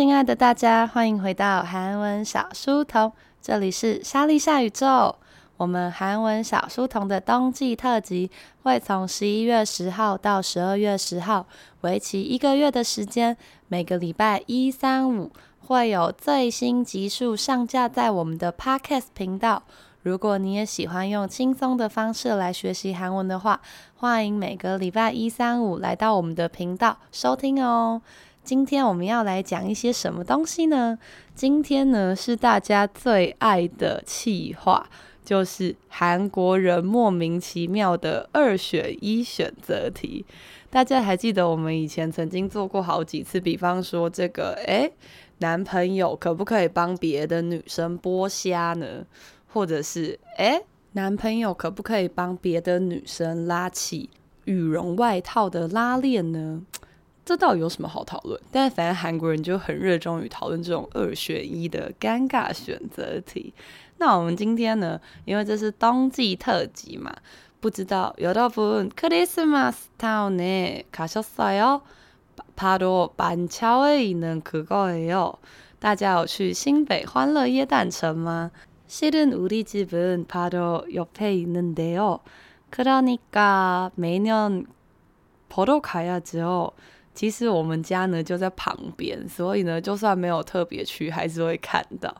亲爱的大家，欢迎回到韩文小书童，这里是莎莉夏宇宙。我们韩文小书童的冬季特辑会从十一月十号到十二月十号，为期一个月的时间，每个礼拜一、三、五会有最新集数上架在我们的 Podcast 频道。如果你也喜欢用轻松的方式来学习韩文的话，欢迎每个礼拜一、三、五来到我们的频道收听哦。今天我们要来讲一些什么东西呢？今天呢是大家最爱的企划，就是韩国人莫名其妙的二选一选择题。大家还记得我们以前曾经做过好几次，比方说这个，诶，男朋友可不可以帮别的女生剥虾呢？或者是，诶，男朋友可不可以帮别的女生拉起羽绒外套的拉链呢？这到底有什么好讨论？但是反正韩国人就很热衷于讨论这种二选一的尴尬选择题。那我们今天呢，因为这是冬季特辑嘛，不知道여러분크리스마스타운에가셨어요바로반차회있는그거예요。大家有去新北欢乐耶诞城吗？실은우리집은바로옆에있는데요그러니까매년보러가야죠。 其实我们家呢就在旁边，所以呢就算没有特别去，还是会看到。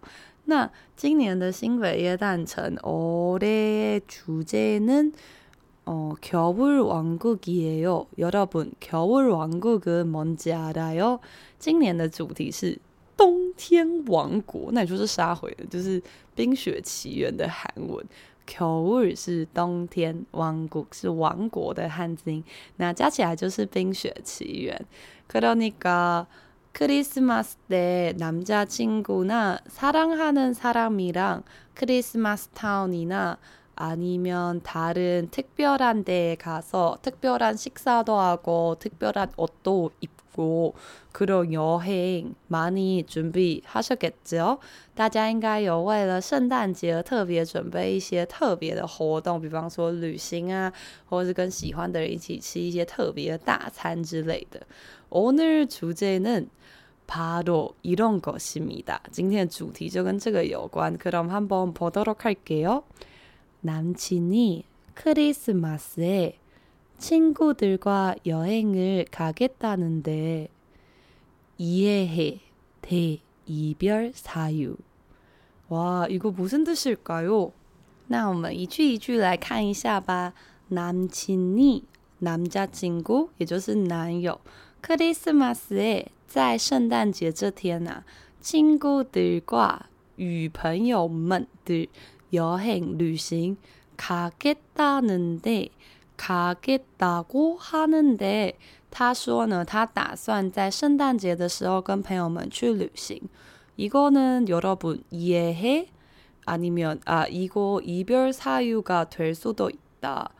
那今年的新北耶诞城，올해주제는어겨울왕국이에요여러분겨울왕국은뭔지알아요今年的主题是。冬天王国，那也就是杀回了，就是《冰雪奇缘》的韩文。 겨울是冬天，王国是王国的汉字音，那加起来就是《冰雪奇缘》。그러니까크리스마스때남자친구나사랑하는사람이랑크리스마스타운이나아니면다른특별한데에가서특별한식사도하고특별한옷도입 고 그런여행많이준비하셨겠죠？大家应该有为了圣诞节而特别准备一些特别的活动，比方说旅行啊，或者是跟喜欢的人一起吃一些特别的大餐之类的。오늘주제는바로이런것입니다。今天的主题就跟这个有关。그럼한번보도록할게요남친이크리스마스에 친구들과 여행을 가겠다는데 이해해 대이별 사유. 와, 이거 무슨 뜻일까요? 那我们一句一句来看一下吧. 남친이 남자친구, 也就是男友. 크리스마스에 在圣诞节这天啊,친구들과与朋友们的 여행 旅行 가겠다는데 가겠다고 하는데，他说呢，他打算在圣诞节的时候跟朋友们去旅行。이거는여러분이해해아니면아이거이별사유가될수도있다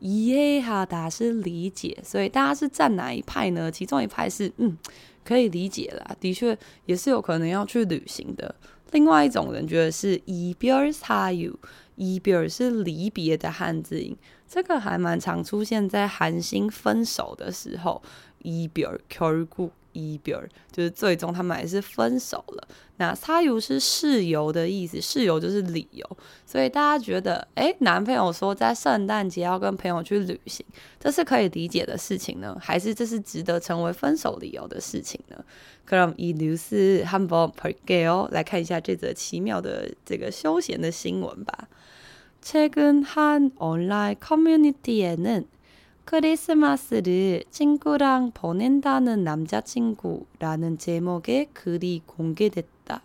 이해하다是理解，所以大家是站哪一派呢？其中一派是嗯，可以理解啦，的确也是有可能要去旅行的。另外一种人觉得是이별사유，이별是离别的汉字音。 这个还蛮常出现在韩星分手的时候，이별결국이별就是最终他们还是分手了。那사유是事由的意思，事由就是理由。所以大家觉得，诶，男朋友说在圣诞节要跟朋友去旅行，这是可以理解的事情呢，还是这是值得成为分手理由的事情呢？그럼이뉴스한번볼게요，来看一下这则奇妙的这个休闲的新闻吧。 최근 한 온라인 커뮤니티에는 크리스마스를 친구랑 보낸다는 남자친구라는 제목의 글이 공개됐다.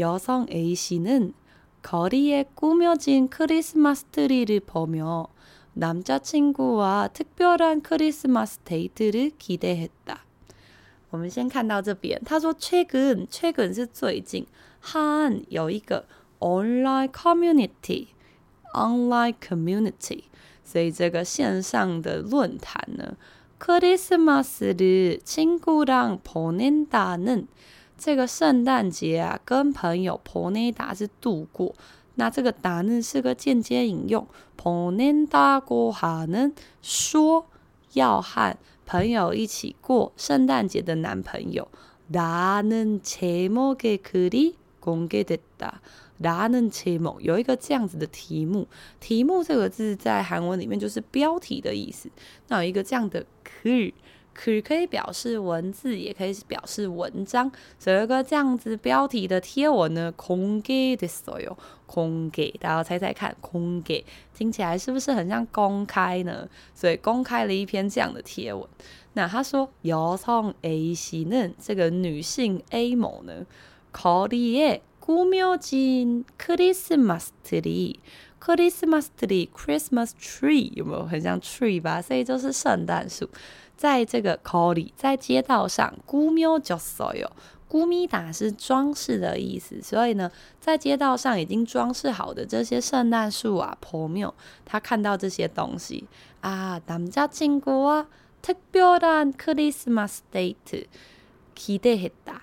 여성 A씨는 거리에 꾸며진 크리스마스 트리를 보며 남자친구와 특별한 크리스마스 데이트를 기대했다. 我们先看到这边，他说최근，최근是最近，한有一个 online community。 Online community，所以这个线上的论坛呢，크리스마스를친구랑보낸다는这个圣诞节啊，跟朋友보내다是度过，那这个다는是个间接引用，보낸다고하는说要和朋友一起过圣诞节的男朋友 라는제목의글이 공개됐다。라는제목有一个这样子的题目，题目这个字在韩文里面就是标题的意思。那有一个这样的글 글可以表示文字，也可以表示文章。所以有一个这样子标题的贴文呢，공개됐어요。公给，大家猜猜看，公给听起来是不是很像公开呢？所以公开了一篇这样的贴文。那他说，여성 A 씨는这个女性 A 某呢， 거리에꾸며진크리스마스트리，크리스마스트리 Christmas tree 有没有很像 tree 吧？所以就是圣诞树，在这个거리在街道上꾸며졌어요。꾸미다是装饰的意思，所以呢，在街道上已经装饰好的这些圣诞树啊，朋友他看到这些东西啊，남자친구와특별한크리스마스 데이트期待했다，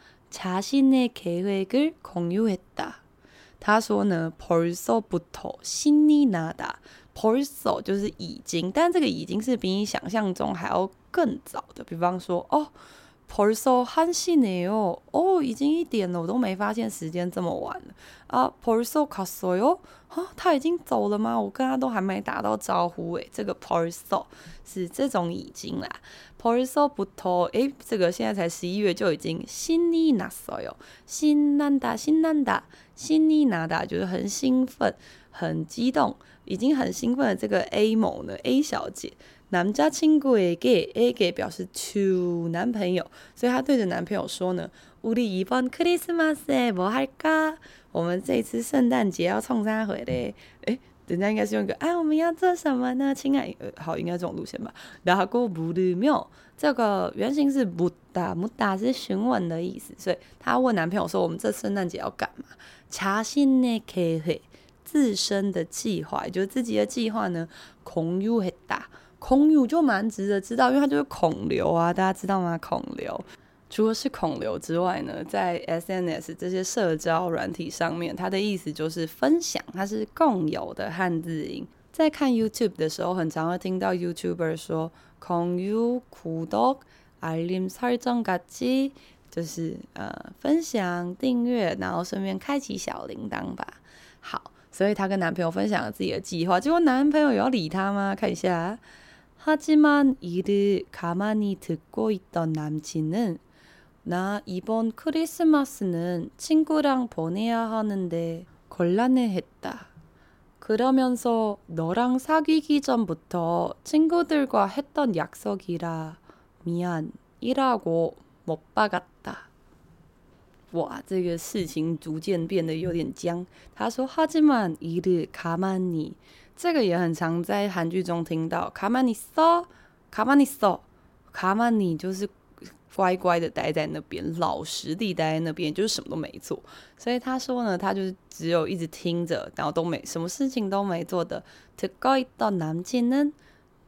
자신의계획을공유했다。他说呢，벌써부터신이나다。벌써就是已经，但这个已经是比你想象中还要更早的。比方说，哦， 벌써한시네요，哦，已经一点了，我都没发现时间这么晚了。啊，벌써갔어요，啊，他已经走了吗？我跟他都还没打到招呼诶。这个벌써是这种已经啦。벌써부터，诶，这个现在才十一月就已经신이났어요，신난다신난다신이나다就是很兴奋。很激动，已经很兴奋的这个 A 某呢，A 小姐， 남자친구에게 A 给表示 to 男朋友，所以她对着男朋友说呢，우리이번크리스마스에뭐할까？我们这次圣诞节要冲啥回来？诶，人家应该是用一个啊，我们要做什么呢？亲爱，呃，好，应该这种路线吧。然后过물으며，这个原型是묻다묻다是询问的意思，所以她问男朋友说，我们这圣诞节要干嘛？자신의계획自身的计划，也就是自己的计划呢，孔流很大， 孔流就蛮值得知道，因为它就是孔刘啊，大家知道吗？孔刘除了是孔刘之外呢，在 SNS 这些社交软体上面，它的意思就是分享，它是共有的汉字音。在看 YouTube 的时候，很常会听到 YouTuber 说“孔流구독알림설정같이”，就是呃分享、订阅，然后顺便开启小铃铛吧。好。所以她跟男朋友分享了自己的计划，结果男朋友有要理她吗？看一下。 하지만이를가만히듣고있던남친은나이번크리스마스는친구랑보내야하는데곤란해했다그러면서너랑사귀기전부터친구들과했던약속이라미안이라고못박았다哇，这个事情逐渐变得有点僵。他说：“하지만이를가만히， 这个也很常在韩剧中听到。가만히있어가만히있어가만히就是乖乖的待在那边，老实地待在那边，就是什么都没做。所以他说呢，他就是只有一直听着，然后都没什么事情都没做的。듣고있던남친은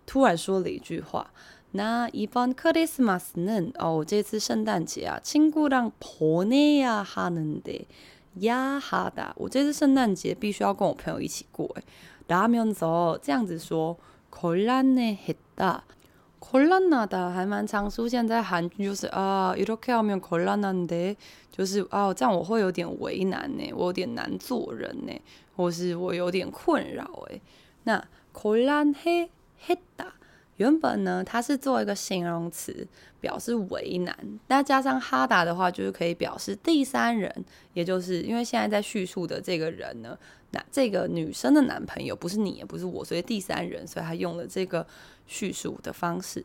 突然说了一句话。”那이번크리스마스는哦，这次圣诞节啊，친구랑보내야하는데야하다。我这次圣诞节必须要跟我朋友一起过，诶， 라면서这样子说，곤란해했다。곤란하다还蛮常出现在韩剧，就是啊，이렇게하면곤란한데，就是哦，这样我会有点为难呢，我有点难做人呢，或是我有点困扰诶。那곤란해했다。 原本呢，它是做一个形容词，表示为难。那加上哈达的话，就是可以表示第三人，也就是因为现在在叙述的这个人呢，那这个女生的男朋友不是你，也不是我，所以第三人，所以他用了这个叙述的方式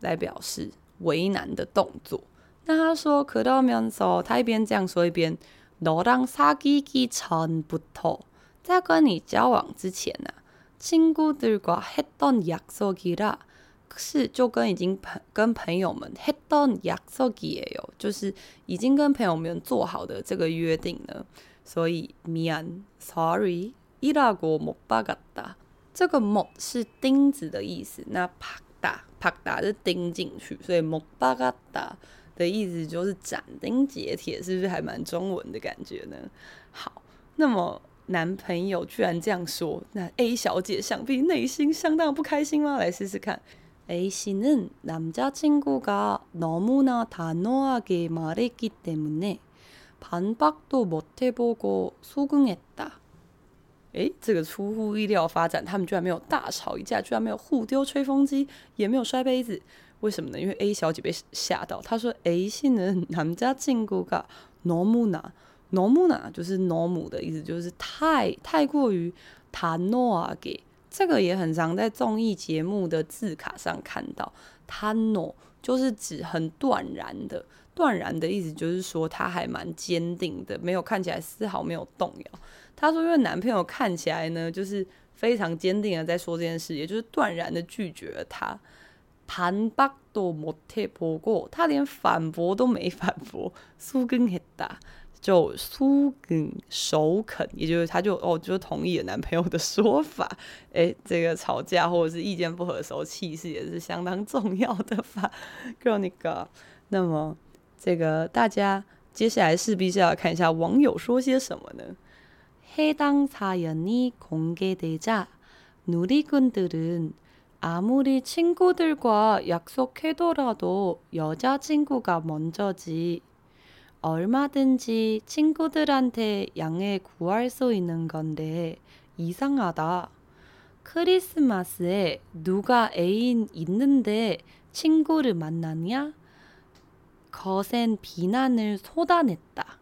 来表示为难的动作。那他说，그러면서他一边这样说，一边너랑사귀기전부터在跟你交往之前呢、啊。 친구들과했던약속이라 是就跟已经朋跟朋友们했던약속이에요，就是已经跟朋友们做好的这个约定呢。所以미안，sorry，이라고못박았다。这个못是钉子的意思，那박다박다是钉进去，所以못박았다的意思就是斩钉截铁，是不是还蛮中文的感觉呢？好，那么。 男朋友居然这样说，那 A 小姐想必内心相当不开心吗？来试试看。A 씨는남자친구가너무나단호하게말했기때문에반박도못해보고속응했다。诶，这个出乎意料发展，他们居然没有大吵一架，居然没有互丢吹风机，也没有摔杯子。为什么呢？因为 A 小姐被吓到，她说：“A 씨는남자친구가너무나。” 너무나就是너무的意思，就是太太过于단호하게，这个也很常在综艺节目的字卡上看到。단호就是指很断然的，断然的意思就是说他还蛮坚定的，没有看起来丝毫没有动摇。他说，因为男朋友看起来呢，就是非常坚定的在说这件事，也就是断然的拒绝了他。반박도못해보고，他连反驳都没反驳，속응했다。 就苏根首肯，也就是他就哦就同意了男朋友的说法。诶，这个吵架或者是意见不合的时候，气势也是相当重要的吧。Gronica，那么这个大家接下来势必是要看一下网友说些什么呢？해당사연이공개되자누리꾼들은아무리친구들과약속해더라도여자친구가먼저지 얼마든지 친구들한테 양해 구할 수 있는 건데 이상하다. 크리스마스에 누가 애인 있는데 친구를 만나냐? 거센 비난을 쏟아냈다.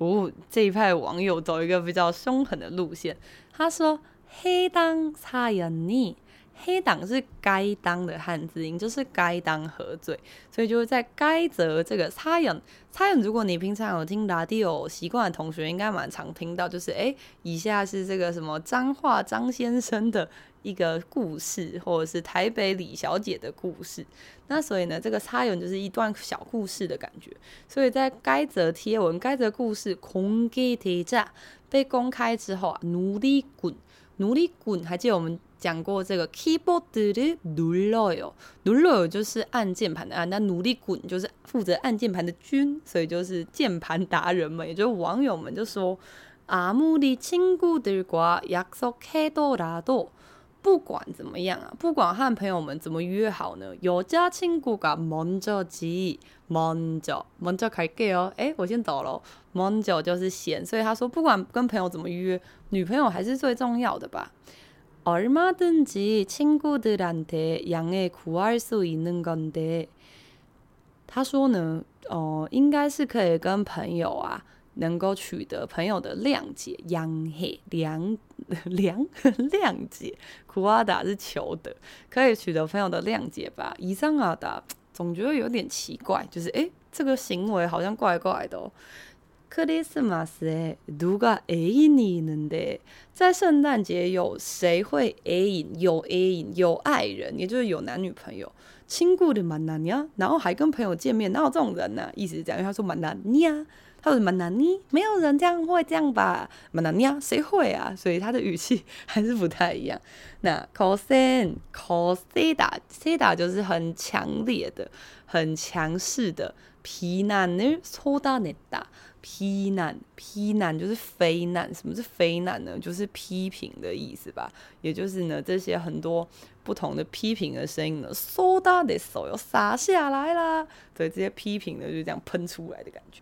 오, 这一派网友走一个比较凶狠的路线。他说 해당 사연이 黑党是该当的汉字音，就是该当何罪，所以就是在该则这个差眼差眼。如果你平常有听 radio 习惯的同学，应该蛮常听到，就是哎、以下是这个什么脏话张先生的一个故事，或者是台北李小姐的故事。那所以呢，这个差眼就是一段小故事的感觉。所以在该则贴文、该则故事空给贴炸被公开之后啊，努力滚。努力滚，还记得我们。讲过这个 keyboard 的눌러요，눌러요就是按键盘的按，那努力滚就是负责按键盘的军，所以就是键盘达人们，也就是网友们就说，아무리친구들과약속해더라도， 不管怎么样啊，不管和朋友们怎么约好呢，여자친구가먼저지먼저먼저갈게요，哎，我先走喽，먼저就是先，所以他说不管跟朋友怎么约，女朋友还是最重要的吧。얼마든지친구들한테양해구할수있는건데他说呢，哦、呃，应该是可以跟朋友啊，能够取得朋友的谅解，양해谅 谅谅解，구하다是求得，可以取得朋友的谅解吧。이상하다，总觉得有点奇怪，就是诶，这个行为好像怪怪的哦。크리스마스에누가애인이있는데在圣诞节有谁会애인有애인有爱人，也就是有男女朋友。친구를만나냐，然后还跟朋友见面，哪有这种人呢、啊？意思是这样，因为他说만나냐， 他说：“马纳尼，没有人这样会这样吧？马纳尼啊，谁会啊？所以他的语气还是不太一样。那 cosen，coseda，seda 就是很强烈的、很强势的。皮难呢，抽大你打皮难，皮难就是非难。什么是非难呢？就是批评的意思吧。也就是呢，这些很多不同的批评的声音呢，抽到的手又洒下来啦。对，这些批评呢，就这样喷出来的感觉。”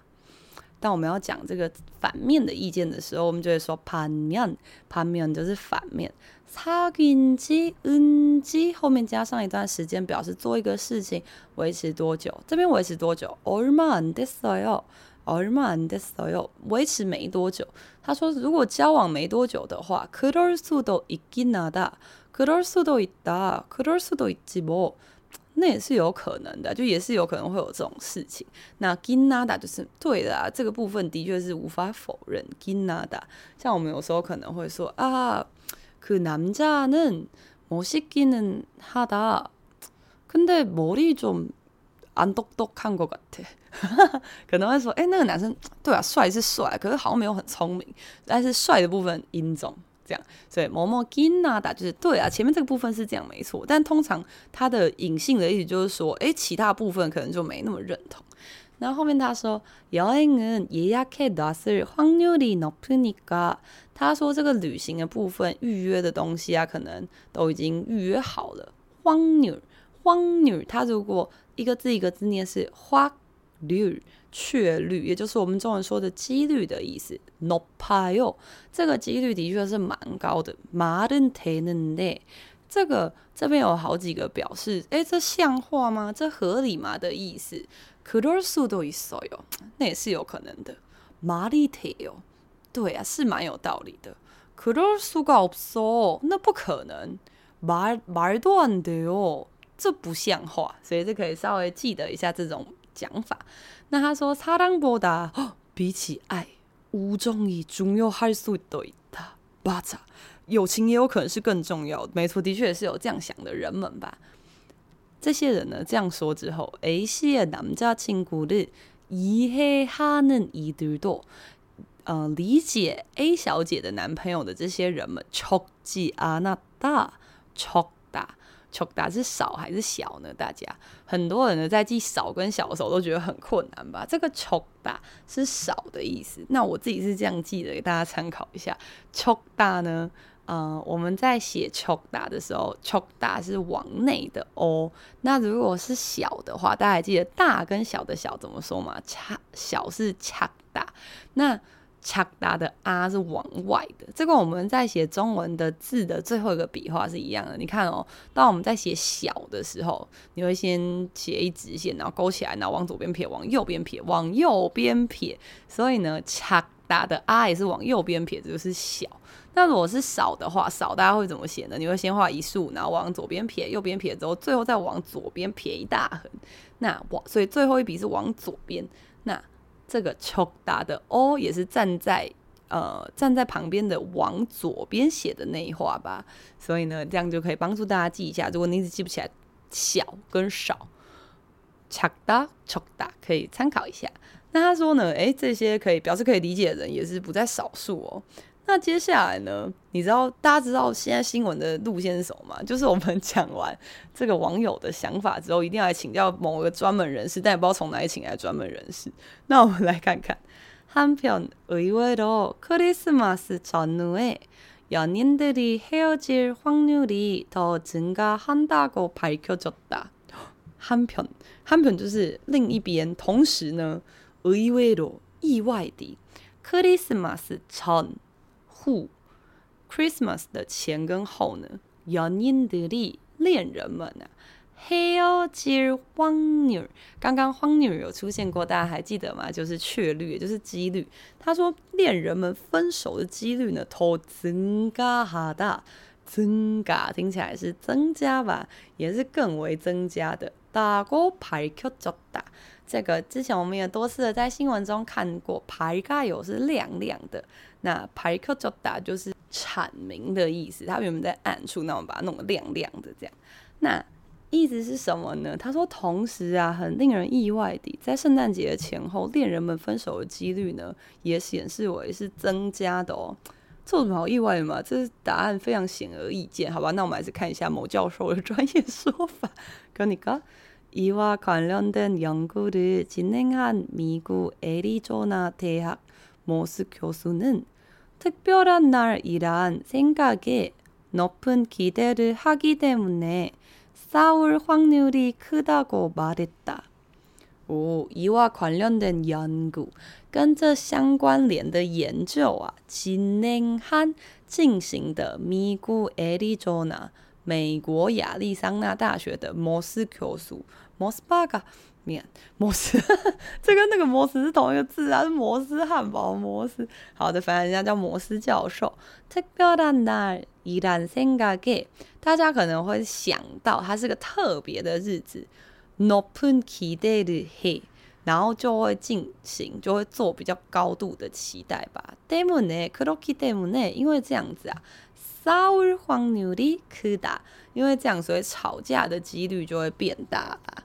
当我们要讲这个反面的意见的时候，我们就会说反面，反面就是反面。사귄지은지后面加上一段时间，表示做一个事情维持多久。这边维持多久？얼마안됐어요，얼마안됐어요，维持没多久。他说，如果交往没多久的话，그럴수도있긴하다그럴수도있다그럴수도있지 뭐。 那也是有可能的，就也是有可能会有这种事情。那긴하다就是对的啊，这个部分的确是无法否认。긴하다，像我们有时候可能会说啊。그남자는멋있기는하다근데머리좀안똑똑한것같아可能会说，哎、欸，那个男生对啊，帅是帅，可是好像没有很聪明。但是帅的部分音重 这样，所以뭐뭐긴하다就是对啊，前面这个部分是这样没错。但通常它的隐性的意思就是说，哎、欸，其他部分可能就没那么认同。然后后面他说，여행은예약해놨을확률이높으니까。他说这个旅行的部分预约的东西啊，可能都已经预约好了。확률，확률，它如果一个字一个字念是확率， 确率，也就是我们中文说的几率的意思。높아요，这个几率的确是蛮高的。말은되는데，这个这边有好几个表示，诶，这像话吗？这合理吗的意思？그럴수도있어요，那也是有可能的。말이돼요。对啊，是蛮有道理的。그럴수가없어，那不可能。말말도안돼요，这不像话。所以这可以稍微记得一下这种讲法。 那他说사랑보다比起爱，우정이중요할수도 있다。맞아，友情也有可能是更重要的。没错，的确也是有这样想的人们吧。这些人呢，这样说之后，A 씨의남자친구를이해하는이들도。嗯、呃，理解 A 小姐的男朋友的这些人们，적지않았다，적 丑大是少还是小呢？大家很多人呢在记少跟小的时候都觉得很困难吧？这个丑大是少的意思。那我自己是这样记的，给大家参考一下。丑大呢，嗯，我们在写丑大的时候，丑大是往内的哦。那如果是小的话，大家还记得大跟小的小怎么说吗？恰小是恰大。那恰达的啊是往外的，这跟我们在写中文的字的最后一个笔画是一样的。你看哦，当我们在写小的时候，你会先写一直线，然后勾起来，然后往左边撇，往右边撇，往右边撇。所以呢，恰达的啊也是往右边撇，这就是小。那如果是少的话，少大家会怎么写呢？你会先画一竖，然后往左边撇，右边撇之后，最后再往左边撇一大横。那往所以最后一笔是往左边。那这个球打的 o 也是站在呃站在旁边的往左边写的那一画吧。所以呢这样就可以帮助大家记一下如果你一直记不起来小跟少恰哒可以参考一下。那他说呢诶这些可以表示可以理解的人也是不在少数哦。那接下来呢？你知道大家知道现在新闻的路线是什么吗？就是我们讲完这个网友的想法之后，一定要来请教某个专门人士，但也不知道从哪里请来专门人士。那我们来看看，한편의외로크리스마스전후에연인들이헤어질확률이더증가한다고밝혀졌다。한편한편就是另一边，同时呢，의외로意外的크리스마스 전。 后，Christmas 的前跟后呢，연인들이恋人们啊，헤어질확률，刚刚확률有出现过，大家还记得吗？就是确率，也就是几率。他说恋人们分手的几率呢，더증가하다，增加听起来是增加吧，也是更为增加的。大哥밝혀졌다。这个之前我们也多次的在新闻中看过，밝아요是亮亮的， 那밝혀졌다就是阐明的意思。它原本在暗处，那我们把它弄得亮亮的这样。那意思是什么呢？他说，同时啊，很令人意外的，在圣诞节的前后，恋人们分手的几率呢，也显示为是增加的哦。这有什么好意外的嘛？这是答案非常显而易见，好吧？那我们还是看一下某教授的专业说法。跟你讲。 이와 관련된 연구를 진행한 미국 애리조나 대학 모스 교수는 특별한 날이란 생각에 높은 기대를 하기 때문에 싸울 확률이 크다고 말했다. 哦，이와관련된연구，跟这相关联的研究啊，진행한进行的미국애리조나美国亚利桑那大学的摩斯教授，摩斯巴嘎 面摩斯，这跟那个摩斯是同一个字啊，是摩斯汉堡摩斯。好的，反正人家叫摩斯教授。特别的날이란생각에，大家可能会想到它是个特别的日子。높은 기대를 해，然后就会进行，就会做比较高度的期待吧。때문에 그렇기 때문에，因为这样子啊，싸울확률이크다，因为这样，所以吵架的几率就会变大吧。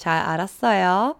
잘 알았어요.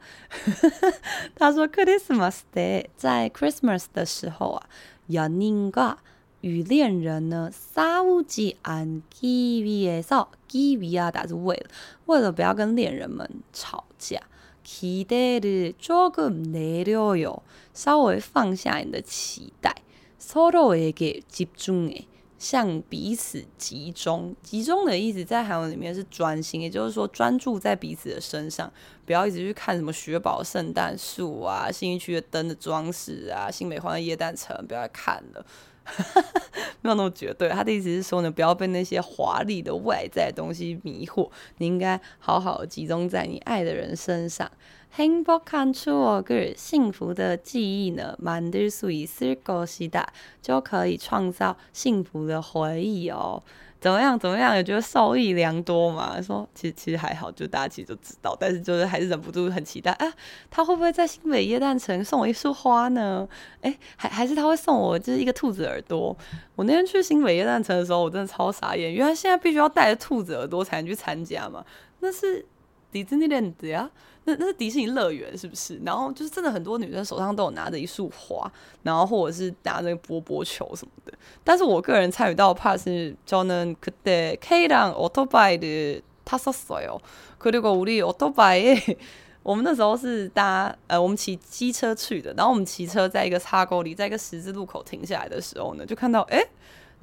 他说 크리스마스 때, 在 Christmas 的时候啊,연인과与恋人呢, 싸우지 않기 위해서, 기 위하다是为了,为了不要跟恋人们吵架。 기대를 조금 내려요. 稍微放下你的期待. 서로에게 집중해. 向彼此集中。集中的意思在韩文里面是专心，也就是说专注在彼此的身上，不要一直去看什么雪宝圣诞树啊、新一区的灯的装饰啊、新美欢乐耶诞城，不要再看了。没有那么绝对，他的意思是说呢，不要被那些华丽的外在的东西迷惑，你应该好好集中在你爱的人身上。 幸福看出我个幸福的记忆呢，만들수있을것이다，就可以创造幸福的回忆哦。怎么样？怎么样？也觉得受益良多嘛？说其实其实还好，就大家其实都知道，但是就是还是忍不住很期待啊！他会不会在新北耶诞城送我一束花呢？诶，还还是他会送我就是一个兔子耳朵？我那天去新北耶诞城的时候，我真的超傻眼，原来现在必须要带着兔子耳朵才能去参加嘛？那是迪士尼乐园呀。 那那是迪士尼乐园是不是？然后就是真的很多女生手上都有拿着一束花，然后或者是拿着波波球什么的。但是我个人参与到的 part 是저는그때케이랑오토바이를탔었어요그리고우리오토바이我们那时候是搭呃，我们骑机车去的。然后我们骑车在一个岔沟里，在一个十字路口停下来的时候呢，就看到哎，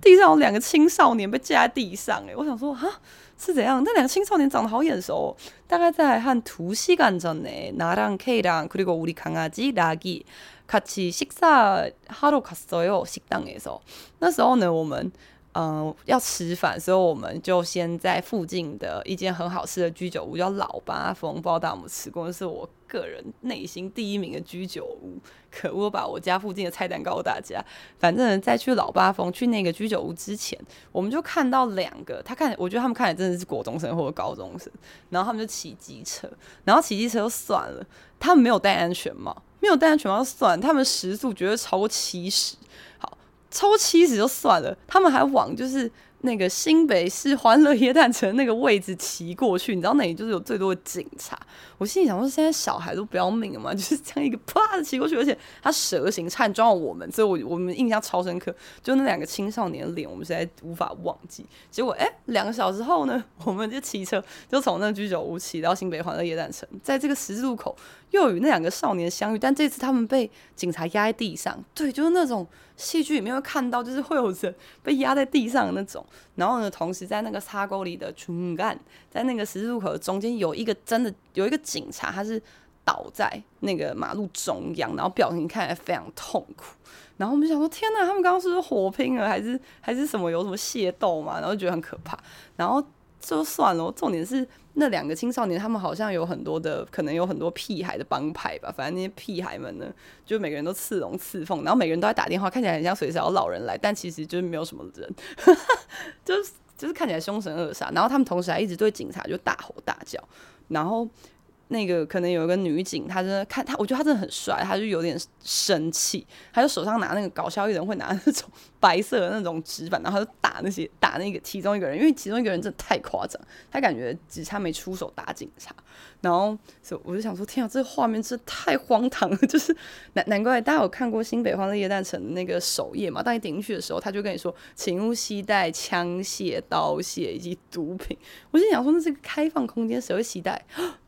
地上有两个青少年被架在地上。哎，我想说哈。是怎样？那两个青少年长得好眼熟，大概在한두시간전에나랑케이랑그리고우리강아지락이같이식사하러갔어요식당에서那时候呢，我们。嗯，要吃饭，所以我们就先在附近的一间很好吃的居酒屋，叫老八风。不知道大家有没有吃过？是我 个人内心第一名的居酒屋。可恶，把我家附近的菜单告诉大家。反正，在去老八风去那个居酒屋之前，我们就看到两个，他看，我觉得他们看起来真的是国中生或者高中生。然后他们就骑机车，然后骑机车就算了，他们没有戴安全帽，没有戴安全帽就算，他们时速绝对超过七十。好超七十就算了，他们还往就是那个新北市欢乐耶诞城那个位置骑过去，你知道那里就是有最多的警察。我心里想说，现在小孩都不要命了嘛，就是这样一个啪的骑过去，而且他蛇形差点撞到我们，所以我我们印象超深刻。就那两个青少年的脸，我们实在无法忘记。结果哎，两个小时后呢，我们就骑车就从那居酒屋骑到新北欢乐耶诞城，在这个十字路口又与那两个少年相遇，但这次他们被警察压在地上，对，就是那种。戏剧里面会看到，就是会有人被压在地上的那种。然后呢，同时在那个沙沟里的중 간， 在那个十字路口的中间有一个真的有一个警察，他是倒在那个马路中央，然后表情看起来非常痛苦。然后我们想说，天哪，他们刚刚是不是火拼了，还是还是什么有什么械斗嘛？然后觉得很可怕。然后。就算了，重点是那两个青少年，他们好像有很多的，可能有很多屁孩的帮派吧。反正那些屁孩们呢，就每个人都刺龙刺凤，然后每个人都在打电话，看起来很像随时要老人来，但其实就是没有什么人，就是就是看起来凶神恶煞。然后他们同时还一直对警察就大吼大叫，然后那个可能有一个女警，她真的看她，我觉得她真的很帅，她就有点生气，她就手上拿那个搞笑艺人会拿那种白色的那种纸板，然后他就打那些打那个其中一个人，因为其中一个人真的太夸张，他感觉只差没出手打警察，然后所我就想说，天啊，这个画面真的太荒唐了，就是难难怪大家有看过新北欢乐耶诞城那个首页嘛，当你点进去的时候，他就跟你说，请勿携带枪械、刀械以及毒品，我就想说，那是个开放空间，谁会携带？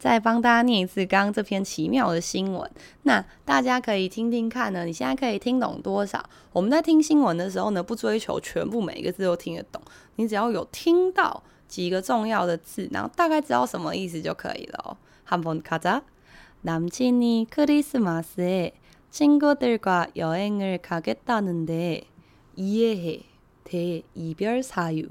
再帮大家念一次刚刚这篇奇妙的新闻，那大家可以听听看呢。你现在可以听懂多少？我们在听新闻的时候呢，不追求全部每一个字都听得懂，你只要有听到几个重要的字，然后大概知道什么意思就可以了。한번가자남친이크리스마스에친구들과여행을가겠다는데 이해해 대이별 사유.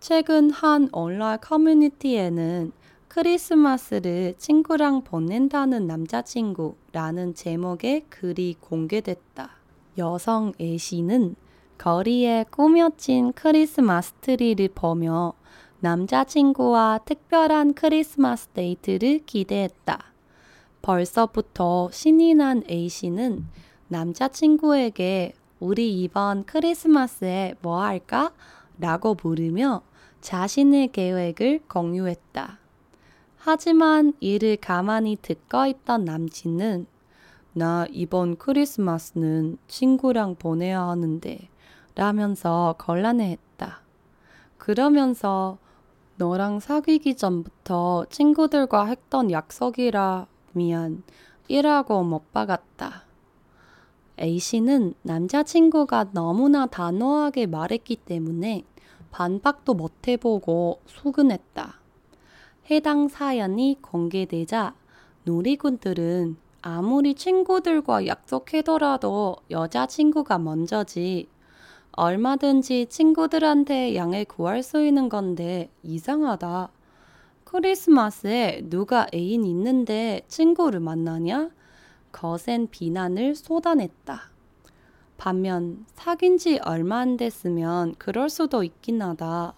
최근 한 온라인 커뮤니티에는 크리스마스를 친구랑 보낸다는 남자친구라는 제목의 글이 공개됐다. 여성 A씨는 거리에 꾸며진 크리스마스 트리를 보며 남자친구와 특별한 크리스마스 데이트를 기대했다. 벌써부터 신이 난 A씨는 남자친구에게 우리 이번 크리스마스에 뭐 할까? 라고 물으며 자신의 계획을 공유했다. 하지만 이를 가만히 듣고 있던 남친은 나 이번 크리스마스는 친구랑 보내야 하는데 라면서 곤란해했다. 그러면서 너랑 사귀기 전부터 친구들과 했던 약속이라 미안, 이라고 못 박았다. A씨는 남자친구가 너무나 단호하게 말했기 때문에 반박도 못 해보고 수근했다. 해당 사연이 공개되자 누리꾼들은 아무리 친구들과 약속해더라도 여자친구가 먼저지 얼마든지 친구들한테 양해 구할 수 있는 건데 이상하다. 크리스마스에 누가 애인 있는데 친구를 만나냐? 거센 비난을 쏟아냈다. 반면 사귄 지 얼마 안 됐으면 그럴 수도 있긴 하다.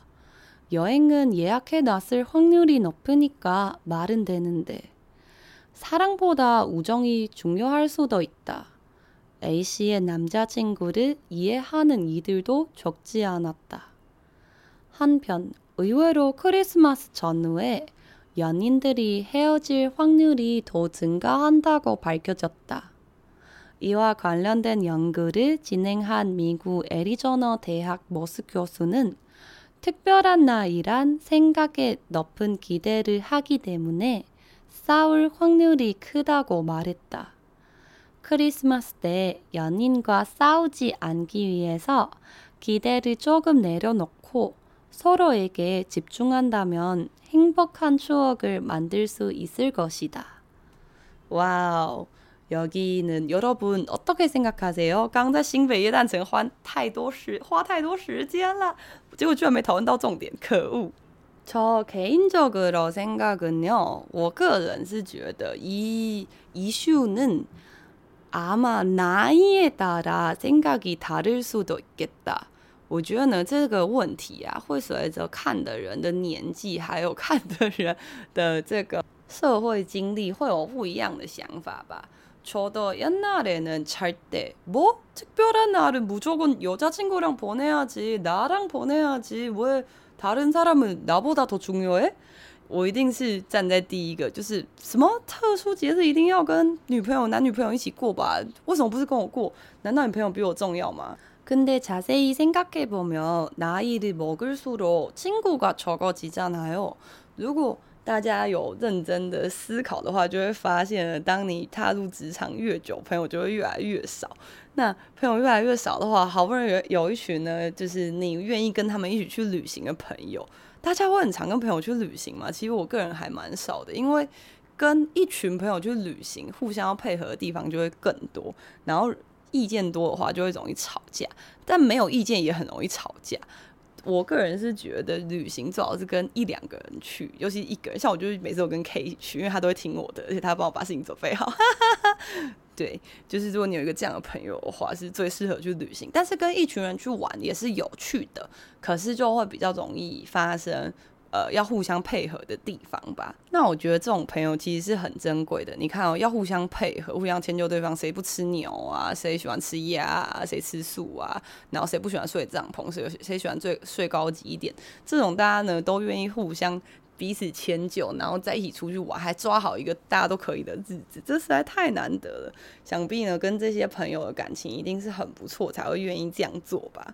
여행은 예약해 놨을 확률이 높으니까 말은 되는데 사랑보다 우정이 중요할 수도 있다. A씨의 남자친구를 이해하는 이들도 적지 않았다. 한편 의외로 크리스마스 전후에 연인들이 헤어질 확률이 더 증가한다고 밝혀졌다. 이와 관련된 연구를 진행한 미국 애리조나 대학 모스 교수는 특별한 날이란 생각에 높은 기대를 하기 때문에 싸울 확률이 크다고 말했다. 크리스마스 때 연인과 싸우지 않기 위해서 기대를 조금 내려놓고 서로에게 집중한다면 행복한 추억을 만들 수 있을 것이다. 와우. 여기는 여러분 어떻게 생각하세요? 刚在新北耶诞城花太多时花太多时间了 结果居然没讨论到重点可恶저 개인적으로 생각은요, 我个人是觉得이 이슈는 아마 나이에 따라 생각이 다를 수도 있겠다. 我觉得呢，这个问题啊，会随着看的人的年纪，还有看的人的这个社会经历，会有不一样的想法吧。 저도옛날에는잘때뭐특별한날은무조건여자친구랑보내야지나랑보내야지왜다른사람은나보다더중요해我一定是站在第一个，就是什么特殊节日一定要跟女朋友、男女朋友一起过吧？为什么不是跟我过？难道女朋友比我重要吗？근데자세히생각해보면나이를먹을수록친구가적어지잖아요如果 大家有认真的思考的话，就会发现，当你踏入职场越久，朋友就会越来越少。那朋友越来越少的话，好不容易有一群呢，就是你愿意跟他们一起去旅行的朋友，大家会很常跟朋友去旅行吗？其实我个人还蛮少的，因为跟一群朋友去旅行，互相要配合的地方就会更多，然后意见多的话就会容易吵架，但没有意见也很容易吵架。我个人是觉得旅行最好是跟一两个人去，尤其一个人，像我就是每次我跟 K 去，因为他都会听我的，而且他帮我把事情准备好。对，就是如果你有一个这样的朋友的话，是最适合去旅行。但是跟一群人去玩也是有趣的，可是就会比较容易发生。呃，要互相配合的地方吧。那我觉得这种朋友其实是很珍贵的。你看哦，要互相配合，互相迁就对方。谁不吃牛啊？谁喜欢吃鸭啊？谁吃素啊？然后谁不喜欢睡帐篷？谁谁喜欢睡睡高级一点？这种大家呢都愿意互相彼此迁就，然后在一起出去玩，还抓好一个大家都可以的日子，这实在太难得了。想必呢，跟这些朋友的感情一定是很不错，才会愿意这样做吧。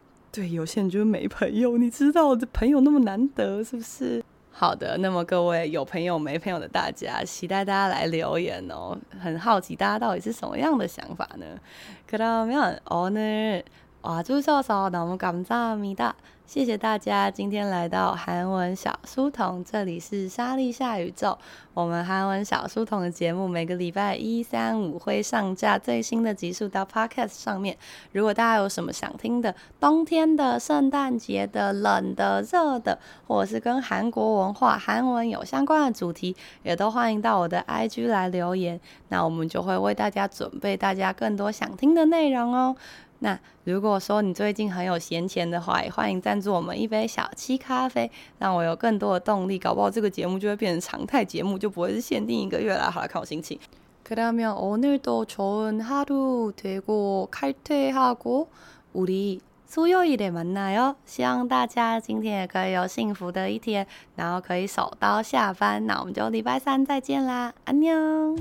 对，有些人就是没朋友，你知道，这朋友那么难得，是不是？好的，那么各位有朋友没朋友的大家，期待大家来留言哦。很好奇大家到底是什么样的想法呢？그러면오늘와주셔서너무감사합니다。 谢谢大家今天来到韩文小书童，这里是莎莉夏宇宙。我们韩文小书童的节目每个礼拜一、三、五会上架最新的集数到 Podcast 上面。如果大家有什么想听的，冬天的、圣诞节的、冷的、热的，或者是跟韩国文化、韩文有相关的主题，也都欢迎到我的 IG 来留言。那我们就会为大家准备大家更多想听的内容哦。那如果说你最近很有闲钱的话，也欢迎赞助我们一杯小七咖啡，让我有更多的动力。搞不好这个节目就会变成常态节目，就不会是限定一个月啦。好来看我心情。그러면오늘도좋은하루되고칼퇴하고우리수요일에만나요。希望大家今天也可以有幸福的一天，然后可以手刀下班。那我们就礼拜三再见啦，安妞。